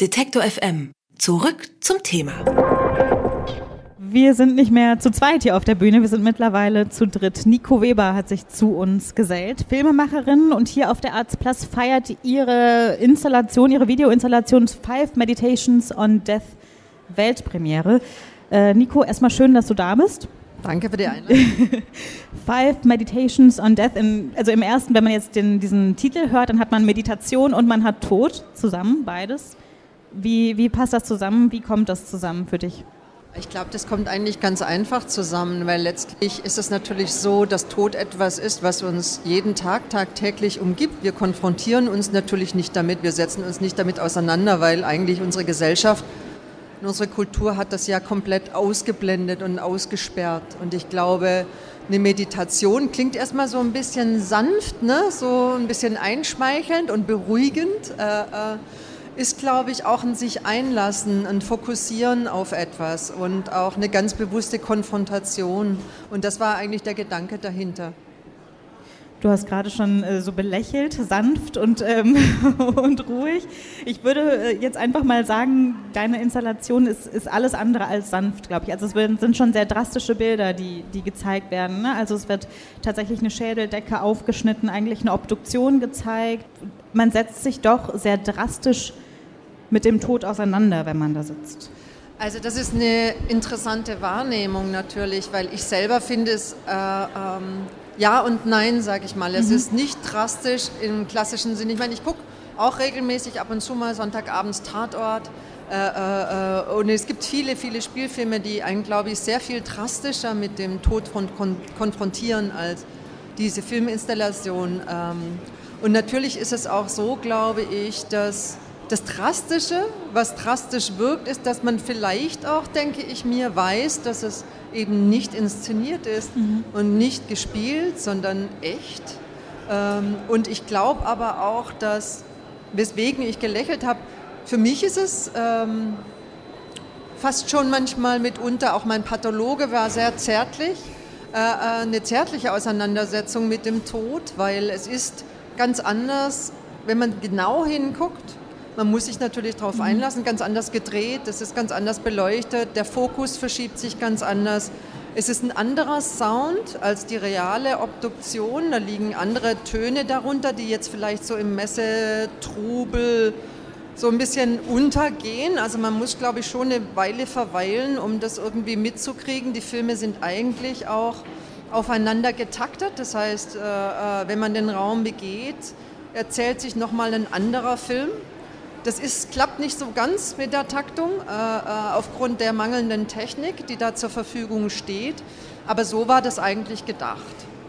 Detektor FM. Zurück zum Thema. Wir sind nicht mehr zu zweit hier auf der Bühne, wir sind mittlerweile zu dritt. Nico Weber hat sich zu uns gesellt, Filmemacherin und hier auf der Arts Plus feiert ihre Installation, ihre Videoinstallation Five Meditations on Death Weltpremiere. Äh, Nico, erstmal schön, dass du da bist. Danke für die Einladung. Five Meditations on Death. In, also im ersten, wenn man jetzt den, diesen Titel hört, dann hat man Meditation und man hat Tod zusammen, beides. Wie, wie passt das zusammen? Wie kommt das zusammen für dich? Ich glaube, das kommt eigentlich ganz einfach zusammen, weil letztlich ist es natürlich so, dass Tod etwas ist, was uns jeden Tag, tagtäglich umgibt. Wir konfrontieren uns natürlich nicht damit, wir setzen uns nicht damit auseinander, weil eigentlich unsere Gesellschaft und unsere Kultur hat das ja komplett ausgeblendet und ausgesperrt. Und ich glaube, eine Meditation klingt erstmal so ein bisschen sanft, ne? so ein bisschen einschmeichelnd und beruhigend. Äh, äh, ist, glaube ich, auch ein sich einlassen, ein Fokussieren auf etwas und auch eine ganz bewusste Konfrontation. Und das war eigentlich der Gedanke dahinter. Du hast gerade schon äh, so belächelt, sanft und, ähm, und ruhig. Ich würde äh, jetzt einfach mal sagen, deine Installation ist, ist alles andere als sanft, glaube ich. Also es sind schon sehr drastische Bilder, die, die gezeigt werden. Ne? Also es wird tatsächlich eine Schädeldecke aufgeschnitten, eigentlich eine Obduktion gezeigt. Man setzt sich doch sehr drastisch mit dem Tod auseinander, wenn man da sitzt. Also das ist eine interessante Wahrnehmung natürlich, weil ich selber finde es äh, ähm, ja und nein, sage ich mal. Es mhm. ist nicht drastisch im klassischen Sinne. Ich meine, ich gucke auch regelmäßig ab und zu mal Sonntagabends Tatort. Äh, äh, äh, und es gibt viele, viele Spielfilme, die einen, glaube ich, sehr viel drastischer mit dem Tod von, kon konfrontieren als diese Filminstallation. Ähm, und natürlich ist es auch so, glaube ich, dass das Drastische, was drastisch wirkt, ist, dass man vielleicht auch, denke ich mir, weiß, dass es eben nicht inszeniert ist mhm. und nicht gespielt, sondern echt. Ähm, und ich glaube aber auch, dass, weswegen ich gelächelt habe, für mich ist es ähm, fast schon manchmal mitunter, auch mein Pathologe war sehr zärtlich, äh, äh, eine zärtliche Auseinandersetzung mit dem Tod, weil es ist ganz anders, wenn man genau hinguckt man muss sich natürlich darauf mhm. einlassen, ganz anders gedreht, das ist ganz anders beleuchtet, der Fokus verschiebt sich ganz anders. Es ist ein anderer Sound als die reale Obduktion. Da liegen andere Töne darunter, die jetzt vielleicht so im Messetrubel so ein bisschen untergehen. Also man muss, glaube ich, schon eine Weile verweilen, um das irgendwie mitzukriegen. Die Filme sind eigentlich auch aufeinander getaktet. Das heißt, äh, äh, wenn man den Raum begeht, erzählt sich nochmal ein anderer Film. Das ist, klappt nicht so ganz mit der Taktung äh, äh, aufgrund der mangelnden Technik, die da zur Verfügung steht. Aber so war das eigentlich gedacht.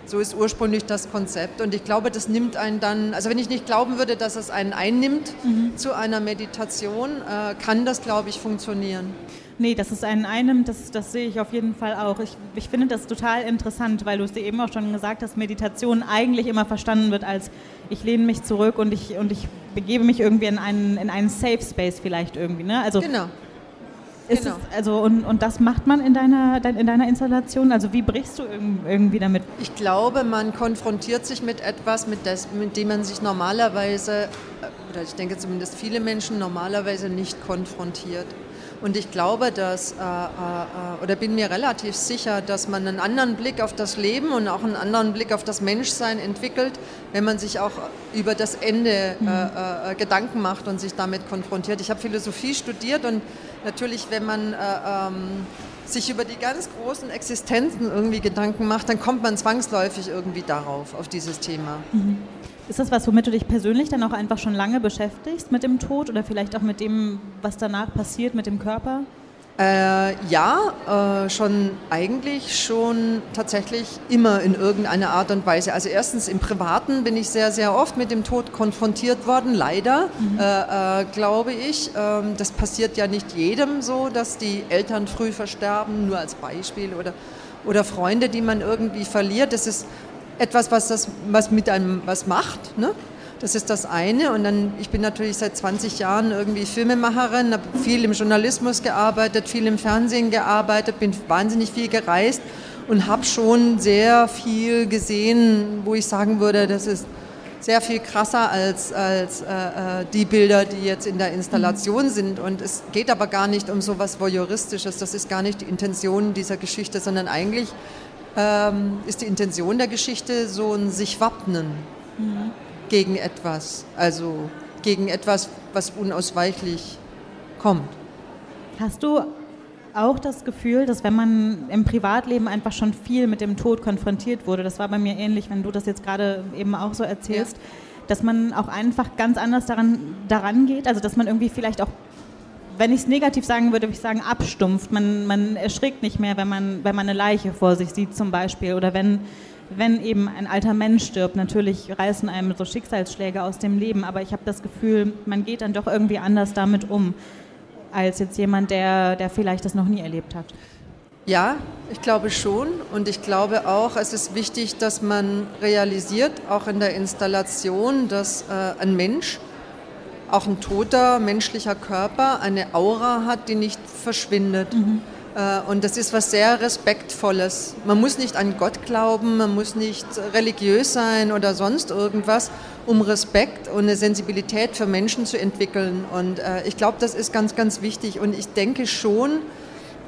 So ist ursprünglich das Konzept. Und ich glaube, das nimmt einen dann, also wenn ich nicht glauben würde, dass es einen einnimmt mhm. zu einer Meditation, äh, kann das, glaube ich, funktionieren. Nee, dass es einen einnimmt, das, das sehe ich auf jeden Fall auch. Ich, ich finde das total interessant, weil du es dir eben auch schon gesagt hast, Meditation eigentlich immer verstanden wird als ich lehne mich zurück und ich, und ich begebe mich irgendwie in einen, in einen Safe Space vielleicht irgendwie. Ne? Also genau. Genau. Es, also und, und das macht man in deiner, in deiner Installation? Also wie brichst du irgendwie damit? Ich glaube, man konfrontiert sich mit etwas, mit, das, mit dem man sich normalerweise, oder ich denke zumindest viele Menschen normalerweise nicht konfrontiert. Und ich glaube, dass, äh, äh, oder bin mir relativ sicher, dass man einen anderen Blick auf das Leben und auch einen anderen Blick auf das Menschsein entwickelt, wenn man sich auch über das Ende mhm. äh, äh, Gedanken macht und sich damit konfrontiert. Ich habe Philosophie studiert und natürlich, wenn man äh, ähm, sich über die ganz großen Existenzen irgendwie Gedanken macht, dann kommt man zwangsläufig irgendwie darauf, auf dieses Thema. Mhm. Ist das was, womit du dich persönlich dann auch einfach schon lange beschäftigst mit dem Tod oder vielleicht auch mit dem, was danach passiert mit dem Körper? Äh, ja, äh, schon eigentlich schon tatsächlich immer in irgendeiner Art und Weise. Also erstens im Privaten bin ich sehr, sehr oft mit dem Tod konfrontiert worden, leider, mhm. äh, äh glaube ich. Ähm, das passiert ja nicht jedem so, dass die Eltern früh versterben, nur als Beispiel oder oder Freunde, die man irgendwie verliert. Das ist etwas, was, das, was mit einem was macht. Ne? Das ist das eine. Und dann, ich bin natürlich seit 20 Jahren irgendwie Filmemacherin, habe viel im Journalismus gearbeitet, viel im Fernsehen gearbeitet, bin wahnsinnig viel gereist und habe schon sehr viel gesehen, wo ich sagen würde, das ist sehr viel krasser als, als äh, äh, die Bilder, die jetzt in der Installation mhm. sind. Und es geht aber gar nicht um so etwas Voyeuristisches. Das ist gar nicht die Intention dieser Geschichte, sondern eigentlich ähm, ist die Intention der Geschichte so ein sich wappnen mhm. gegen etwas. Also gegen etwas, was unausweichlich kommt. Hast du auch das Gefühl, dass wenn man im Privatleben einfach schon viel mit dem Tod konfrontiert wurde, das war bei mir ähnlich, wenn du das jetzt gerade eben auch so erzählst, ja. dass man auch einfach ganz anders daran, daran geht, also dass man irgendwie vielleicht auch wenn ich es negativ sagen würde, würde ich sagen, abstumpft. Man, man erschrickt nicht mehr, wenn man, wenn man eine Leiche vor sich sieht zum Beispiel. Oder wenn, wenn eben ein alter Mensch stirbt. Natürlich reißen einem so Schicksalsschläge aus dem Leben, aber ich habe das Gefühl, man geht dann doch irgendwie anders damit um als jetzt jemand, der, der vielleicht das noch nie erlebt hat. Ja, ich glaube schon. Und ich glaube auch, es ist wichtig, dass man realisiert, auch in der Installation, dass äh, ein Mensch, auch ein toter menschlicher Körper, eine Aura hat, die nicht verschwindet. Mhm. Äh, und das ist was sehr Respektvolles. Man muss nicht an Gott glauben, man muss nicht religiös sein oder sonst irgendwas, um Respekt und eine Sensibilität für Menschen zu entwickeln. Und äh, ich glaube, das ist ganz, ganz wichtig. Und ich denke schon,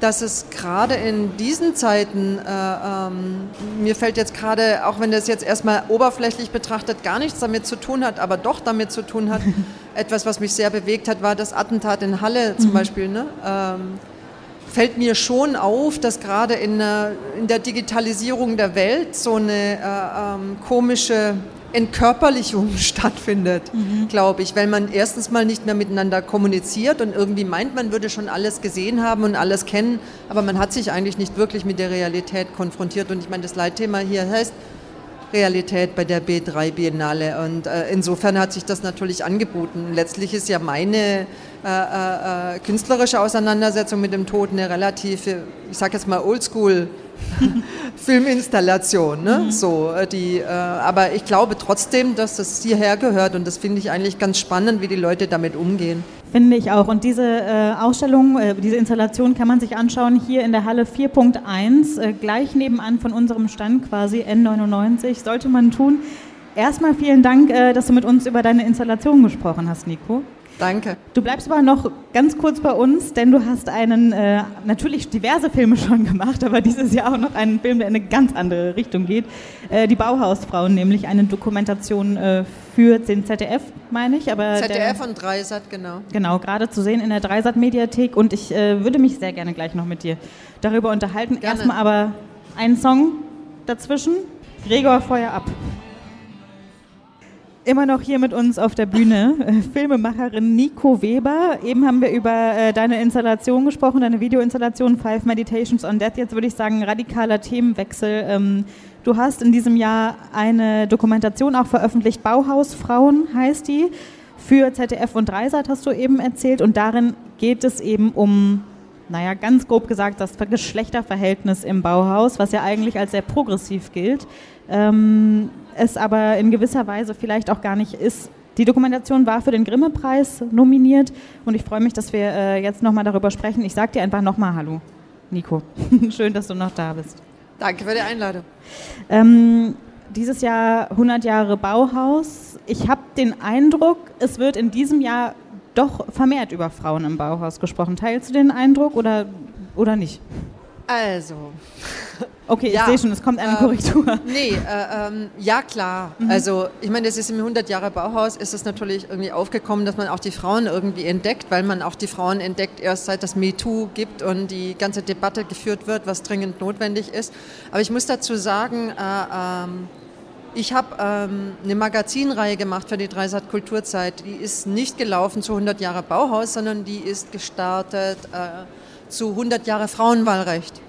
dass es gerade in diesen Zeiten, äh, ähm, mir fällt jetzt gerade, auch wenn das jetzt erstmal oberflächlich betrachtet gar nichts damit zu tun hat, aber doch damit zu tun hat, etwas, was mich sehr bewegt hat, war das Attentat in Halle zum mhm. Beispiel. Ne? Ähm, fällt mir schon auf, dass gerade in, in der Digitalisierung der Welt so eine äh, ähm, komische Entkörperlichung stattfindet, mhm. glaube ich, weil man erstens mal nicht mehr miteinander kommuniziert und irgendwie meint, man würde schon alles gesehen haben und alles kennen, aber man hat sich eigentlich nicht wirklich mit der Realität konfrontiert. Und ich meine, das Leitthema hier heißt Realität bei der B3 Biennale und äh, insofern hat sich das natürlich angeboten. Letztlich ist ja meine äh, äh, äh, künstlerische Auseinandersetzung mit dem Tod eine relative, ich sage jetzt mal Oldschool Filminstallation. Ne? Mhm. So, äh, die, äh, aber ich glaube trotzdem, dass das hierher gehört und das finde ich eigentlich ganz spannend, wie die Leute damit umgehen. Finde ich auch. Und diese äh, Ausstellung, äh, diese Installation kann man sich anschauen hier in der Halle 4.1, äh, gleich nebenan von unserem Stand quasi N99. Sollte man tun. Erstmal vielen Dank, dass du mit uns über deine Installation gesprochen hast, Nico. Danke. Du bleibst aber noch ganz kurz bei uns, denn du hast einen, äh, natürlich diverse Filme schon gemacht, aber dieses Jahr auch noch einen Film, der in eine ganz andere Richtung geht. Äh, die Bauhausfrauen, nämlich eine Dokumentation äh, für den ZDF, meine ich. Aber ZDF der, und Dreisat, genau. Genau, gerade zu sehen in der Dreisat-Mediathek und ich äh, würde mich sehr gerne gleich noch mit dir darüber unterhalten. Gerne. Erstmal aber einen Song dazwischen. Gregor, Feuer ab immer noch hier mit uns auf der Bühne äh, Filmemacherin Nico Weber. Eben haben wir über äh, deine Installation gesprochen, deine Videoinstallation Five Meditations on Death. Jetzt würde ich sagen, radikaler Themenwechsel. Ähm, du hast in diesem Jahr eine Dokumentation auch veröffentlicht, Bauhausfrauen heißt die, für ZDF und Dreisat hast du eben erzählt. Und darin geht es eben um naja, ganz grob gesagt, das Geschlechterverhältnis im Bauhaus, was ja eigentlich als sehr progressiv gilt. Ähm, es aber in gewisser Weise vielleicht auch gar nicht ist. Die Dokumentation war für den Grimme-Preis nominiert und ich freue mich, dass wir äh, jetzt nochmal darüber sprechen. Ich sage dir einfach nochmal Hallo, Nico. Schön, dass du noch da bist. Danke für die Einladung. Ähm, dieses Jahr 100 Jahre Bauhaus. Ich habe den Eindruck, es wird in diesem Jahr doch vermehrt über Frauen im Bauhaus gesprochen. Teilst du den Eindruck oder, oder nicht? Also. Okay, ich sehe schon, es kommt eine ähm, Korrektur. Nee, äh, ähm, ja klar. Mhm. Also ich meine, das ist im 100 Jahre Bauhaus, ist es natürlich irgendwie aufgekommen, dass man auch die Frauen irgendwie entdeckt, weil man auch die Frauen entdeckt erst seit das MeToo gibt und die ganze Debatte geführt wird, was dringend notwendig ist. Aber ich muss dazu sagen, äh, ähm, ich habe ähm, eine Magazinreihe gemacht für die Dreisat Kulturzeit. Die ist nicht gelaufen zu 100 Jahre Bauhaus, sondern die ist gestartet äh, zu 100 Jahre Frauenwahlrecht.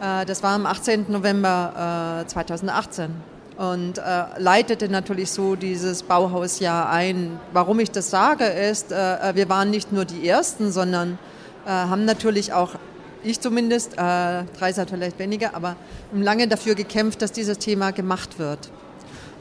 Äh, das war am 18. November 2018 äh, und äh, leitete natürlich so dieses Bauhausjahr ein. Warum ich das sage, ist, wir waren nicht nur die Ersten, sondern haben natürlich auch ich zumindest, äh, Dreisat vielleicht weniger, aber lange dafür gekämpft, dass dieses Thema gemacht wird.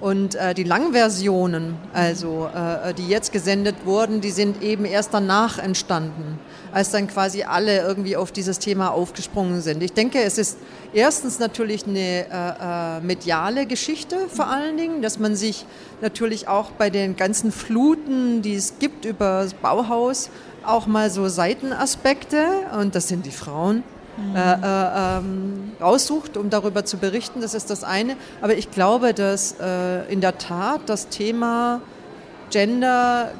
Und äh, die Langversionen, also äh, die jetzt gesendet wurden, die sind eben erst danach entstanden, als dann quasi alle irgendwie auf dieses Thema aufgesprungen sind. Ich denke, es ist erstens natürlich eine äh, äh mediale Geschichte vor allen Dingen, dass man sich natürlich auch bei den ganzen Fluten, die es gibt über das Bauhaus, auch mal so Seitenaspekte, und das sind die Frauen, mhm. äh, äh, ähm, um darüber zu berichten. Das ist das eine. Aber ich glaube, dass äh, in der Tat das Thema Gender,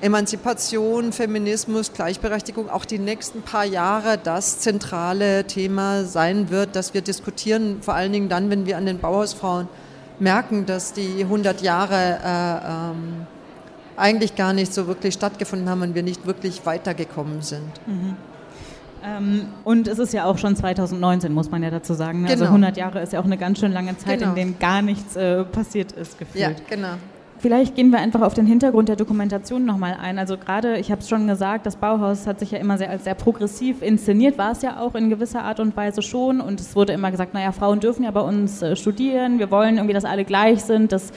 Emanzipation, Feminismus, Gleichberechtigung auch die nächsten paar Jahre das zentrale Thema sein wird, das wir diskutieren, vor allen Dingen dann, wenn wir an den Bauhausfrauen merken, dass die 100 Jahre äh, ähm, eigentlich gar nicht so wirklich stattgefunden haben und wir nicht wirklich weitergekommen sind. Mhm. Ähm, und es ist ja auch schon 2019, muss man ja dazu sagen. Ne? Also genau. Also 100 Jahre ist ja auch eine ganz schön lange Zeit, genau. in der gar nichts äh, passiert ist, gefühlt. Ja, genau. Vielleicht gehen wir einfach auf den Hintergrund der Dokumentation nochmal ein. Also gerade, ich habe es schon gesagt, das Bauhaus hat sich ja immer sehr, als sehr progressiv inszeniert, war es ja auch in gewisser Art und Weise schon. Und es wurde immer gesagt, naja, Frauen dürfen ja bei uns äh, studieren, wir wollen irgendwie, dass alle gleich sind, dass,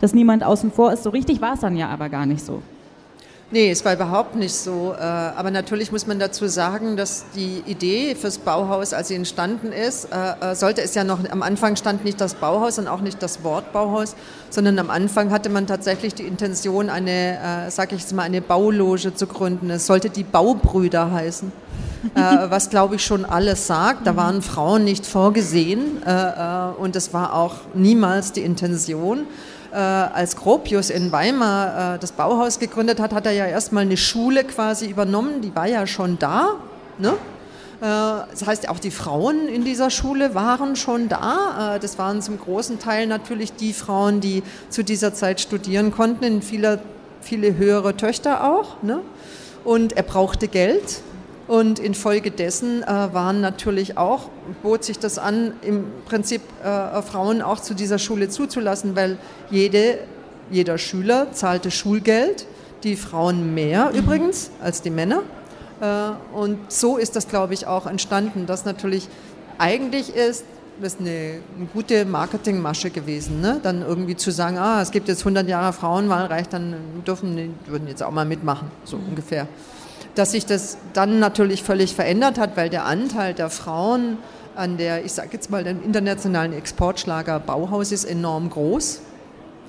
dass niemand außen vor ist. So richtig war es dann ja aber gar nicht so. Nee, es war überhaupt nicht so. Äh, aber natürlich muss man dazu sagen, dass die Idee fürs Bauhaus, als sie entstanden ist, äh, äh, sollte es ja noch, am Anfang stand nicht das Bauhaus und auch nicht das Wort Bauhaus, sondern am Anfang hatte man tatsächlich die Intention, eine, sag ich jetzt mal, eine Bauloge zu gründen. Es sollte die Baubrüder heißen. was glaube ich schon alles sagt. Da waren Frauen nicht vorgesehen und es war auch niemals die Intention als Gropius in Weimar äh, das Bauhaus gegründet hat, hat er ja erstmal eine Schule quasi übernommen, die war ja schon da. Ne? Äh, das heißt, auch die Frauen in dieser Schule waren schon da. Äh, das waren zum großen Teil natürlich die Frauen, die zu dieser Zeit studieren konnten, viele, viele höhere Töchter auch. Ne? Und er brauchte Geld. Und infolgedessen äh, waren natürlich auch, bot sich das an, im Prinzip äh, Frauen auch zu dieser Schule zuzulassen, weil jede, jeder Schüler zahlte Schulgeld, die Frauen mehr mhm. übrigens als die Männer. Äh, und so ist das, glaube ich, auch entstanden, dass natürlich eigentlich ist, das ist eine, eine gute Marketingmasche gewesen, ne? dann irgendwie zu sagen, ah, es gibt jetzt 100 Jahre Frauenwahlrecht, dann dürfen die würden jetzt auch mal mitmachen, so mhm. ungefähr dass sich das dann natürlich völlig verändert hat, weil der Anteil der Frauen an der, ich sage jetzt mal, dem internationalen Exportschlager Bauhaus ist enorm groß.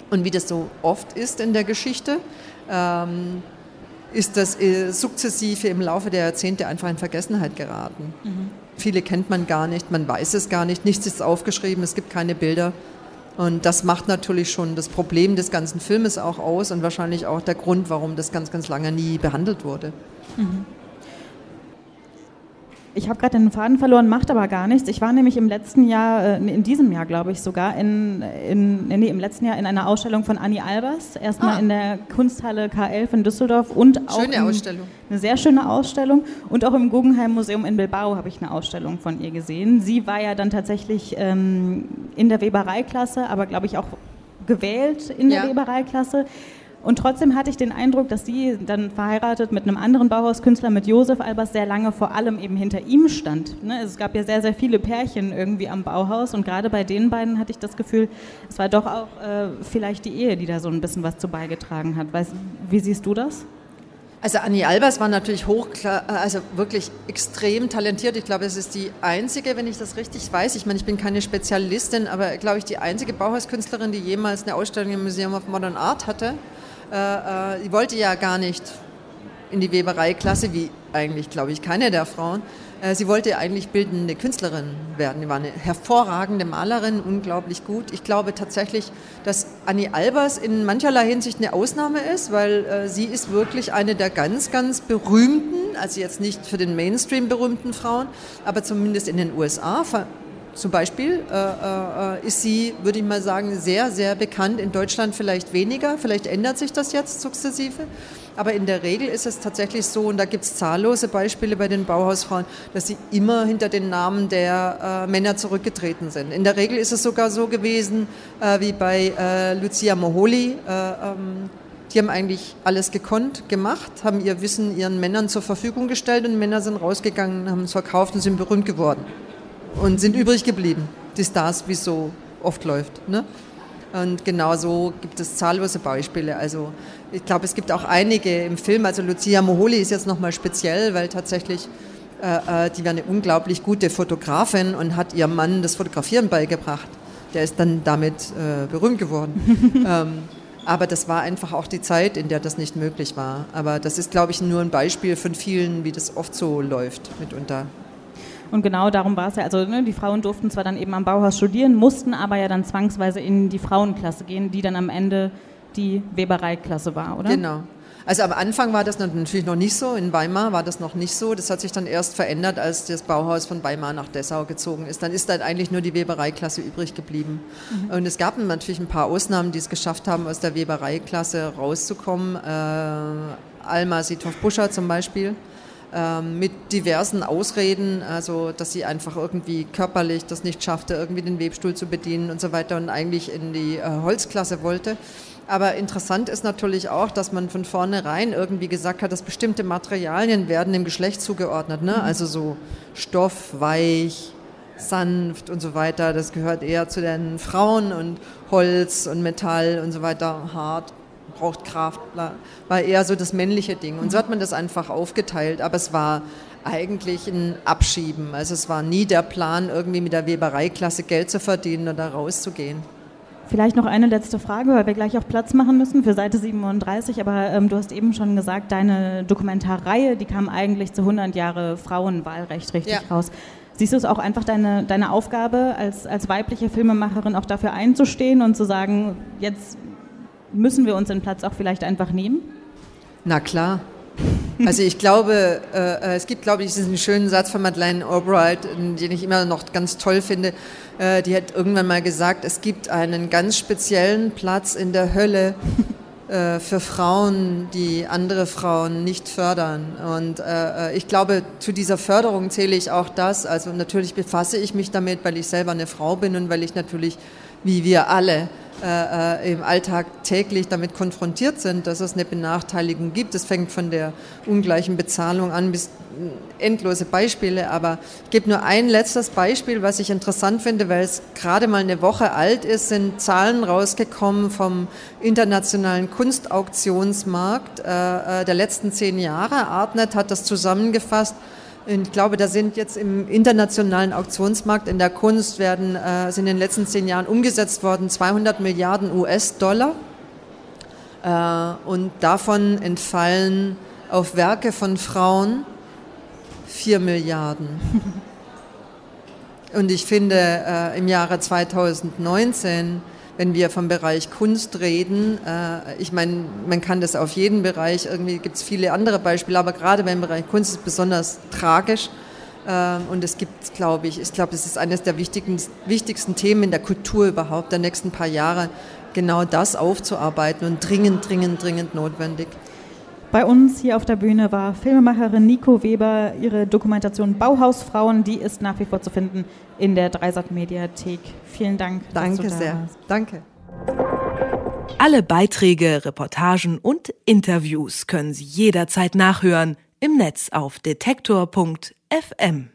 Und wie das so oft ist in der Geschichte, ähm, ist das äh, sukzessive im Laufe der Jahrzehnte einfach in Vergessenheit geraten. Mhm. Viele kennt man gar nicht, man weiß es gar nicht, nichts ist aufgeschrieben, es gibt keine Bilder. Und das macht natürlich schon das Problem des ganzen Filmes auch aus und wahrscheinlich auch der Grund, warum das ganz, ganz lange nie behandelt wurde. Mhm. Ich habe gerade den Faden verloren, macht aber gar nichts. Ich war nämlich im letzten Jahr, äh, in diesem Jahr glaube ich sogar, in, in, nee, im letzten Jahr in einer Ausstellung von Annie Albers. Erstmal ah. in der Kunsthalle K11 in Düsseldorf und auch schöne Ausstellung. eine sehr schöne Ausstellung. Und auch im Guggenheim Museum in Bilbao habe ich eine Ausstellung von ihr gesehen. Sie war ja dann tatsächlich ähm, in der Webereiklasse, aber glaube ich auch gewählt in der ja. Webereiklasse. Und trotzdem hatte ich den Eindruck, dass sie dann verheiratet mit einem anderen Bauhauskünstler, mit Josef Albers, sehr lange vor allem eben hinter ihm stand. Ne? Es gab ja sehr, sehr viele Pärchen irgendwie am Bauhaus und gerade bei den beiden hatte ich das Gefühl, es war doch auch äh, vielleicht die Ehe, die da so ein bisschen was zu beigetragen hat. Weißt, wie siehst du das? Also Annie Albers war natürlich hoch, also wirklich extrem talentiert. Ich glaube, es ist die einzige, wenn ich das richtig weiß. Ich meine, ich bin keine Spezialistin, aber glaube ich die einzige Bauhauskünstlerin, die jemals eine Ausstellung im Museum of Modern Art hatte. Äh, äh, die wollte ja gar nicht in die Webereiklasse, wie eigentlich, glaube ich, keine der Frauen. Äh, sie wollte eigentlich bildende Künstlerin werden. Sie war eine hervorragende Malerin, unglaublich gut. Ich glaube tatsächlich, dass Annie Albers in mancherlei Hinsicht eine Ausnahme ist, weil äh, sie ist wirklich eine der ganz, ganz berühmten, also jetzt nicht für den Mainstream berühmten Frauen, aber zumindest in den USA zum Beispiel äh, äh, ist sie, würde ich mal sagen, sehr, sehr bekannt. In Deutschland vielleicht weniger. Vielleicht ändert sich das jetzt sukzessive. Aber in der Regel ist es tatsächlich so, und da gibt es zahllose Beispiele bei den Bauhausfrauen, dass sie immer hinter den Namen der äh, Männer zurückgetreten sind. In der Regel ist es sogar so gewesen äh, wie bei äh, Lucia Moholi. Äh, ähm, die haben eigentlich alles gekonnt, gemacht, haben ihr Wissen ihren Männern zur Verfügung gestellt und Männer sind rausgegangen, haben es verkauft und sind berühmt geworden und sind übrig geblieben, die Stars, wie es so oft läuft. Ne? Und genau so gibt es zahllose Beispiele. Also ich glaube, es gibt auch einige im Film. Also Lucia Moholi ist jetzt nochmal speziell, weil tatsächlich äh, äh, die war eine unglaublich gute Fotografin und hat ihrem Mann das Fotografieren beigebracht. Der ist dann damit äh, berühmt geworden. ähm, aber das war einfach auch die Zeit, in der das nicht möglich war. Aber das ist, glaube ich, nur ein Beispiel von vielen, wie das oft so läuft mitunter. Und genau darum war es ja. Also ne, die Frauen durften zwar dann eben am Bauhaus studieren, mussten aber ja dann zwangsweise in die Frauenklasse gehen, die dann am Ende die Webereiklasse war, oder? Genau. Also am Anfang war das natürlich noch nicht so, in Weimar war das noch nicht so. Das hat sich dann erst verändert, als das Bauhaus von Weimar nach Dessau gezogen ist. Dann ist dann eigentlich nur die Webereiklasse übrig geblieben. Mhm. Und es gab natürlich ein paar Ausnahmen, die es geschafft haben, aus der Webereiklasse rauszukommen. Äh, Alma Sithoff-Buscher zum Beispiel mit diversen Ausreden, also dass sie einfach irgendwie körperlich das nicht schaffte, irgendwie den Webstuhl zu bedienen und so weiter und eigentlich in die äh, Holzklasse wollte. Aber interessant ist natürlich auch, dass man von vornherein irgendwie gesagt hat, dass bestimmte Materialien werden dem Geschlecht zugeordnet. Ne? Mhm. Also so Stoff, weich, sanft und so weiter. Das gehört eher zu den Frauen und Holz und Metall und so weiter, hart braucht Kraft, war eher so das männliche Ding. Und so hat man das einfach aufgeteilt. Aber es war eigentlich ein Abschieben. Also es war nie der Plan, irgendwie mit der Webereiklasse Geld zu verdienen oder rauszugehen. Vielleicht noch eine letzte Frage, weil wir gleich auch Platz machen müssen für Seite 37. Aber ähm, du hast eben schon gesagt, deine Dokumentarreihe, die kam eigentlich zu 100 Jahre Frauenwahlrecht richtig ja. raus. Siehst du es auch einfach deine, deine Aufgabe als, als weibliche Filmemacherin auch dafür einzustehen und zu sagen, jetzt müssen wir uns den Platz auch vielleicht einfach nehmen? Na klar. Also ich glaube, äh, es gibt, glaube ich, diesen schönen Satz von Madeleine Albright, den ich immer noch ganz toll finde. Äh, die hat irgendwann mal gesagt, es gibt einen ganz speziellen Platz in der Hölle äh, für Frauen, die andere Frauen nicht fördern. Und äh, äh, ich glaube, zu dieser Förderung zähle ich auch das. Also natürlich befasse ich mich damit, weil ich selber eine Frau bin und weil ich natürlich, wie wir alle, äh, äh, im Alltag täglich damit konfrontiert sind, dass es eine Benachteiligung gibt. Das fängt von der ungleichen Bezahlung an bis endlose Beispiele. Aber ich gebe nur ein letztes Beispiel, was ich interessant finde, weil es gerade mal eine Woche alt ist, sind Zahlen rausgekommen vom internationalen Kunstauktionsmarkt äh, äh der letzten zehn Jahre. Artnet hat das zusammengefasst ich glaube, da sind jetzt im internationalen Auktionsmarkt in der Kunst werden, äh, sind in den letzten zehn Jahren umgesetzt worden 200 Milliarden US-Dollar. Äh, und davon entfallen auf Werke von Frauen 4 Milliarden. Und ich finde, äh, im Jahre 2019 wenn wir vom Bereich Kunst reden. Äh, ich meine, man kann das auf jeden Bereich, irgendwie gibt es viele andere Beispiele, aber gerade beim Bereich Kunst ist es besonders tragisch. Äh, und es gibt, glaube ich, ich glaube, das ist eines der wichtigsten Themen in der Kultur überhaupt der nächsten paar Jahre, genau das aufzuarbeiten und dringend, dringend, dringend notwendig. Bei uns hier auf der Bühne war Filmemacherin Nico Weber. Ihre Dokumentation Bauhausfrauen, die ist nach wie vor zu finden in der Dreisat Mediathek. Vielen Dank. Danke sehr. Warst. Danke. Alle Beiträge, Reportagen und Interviews können Sie jederzeit nachhören im Netz auf detektor.fm.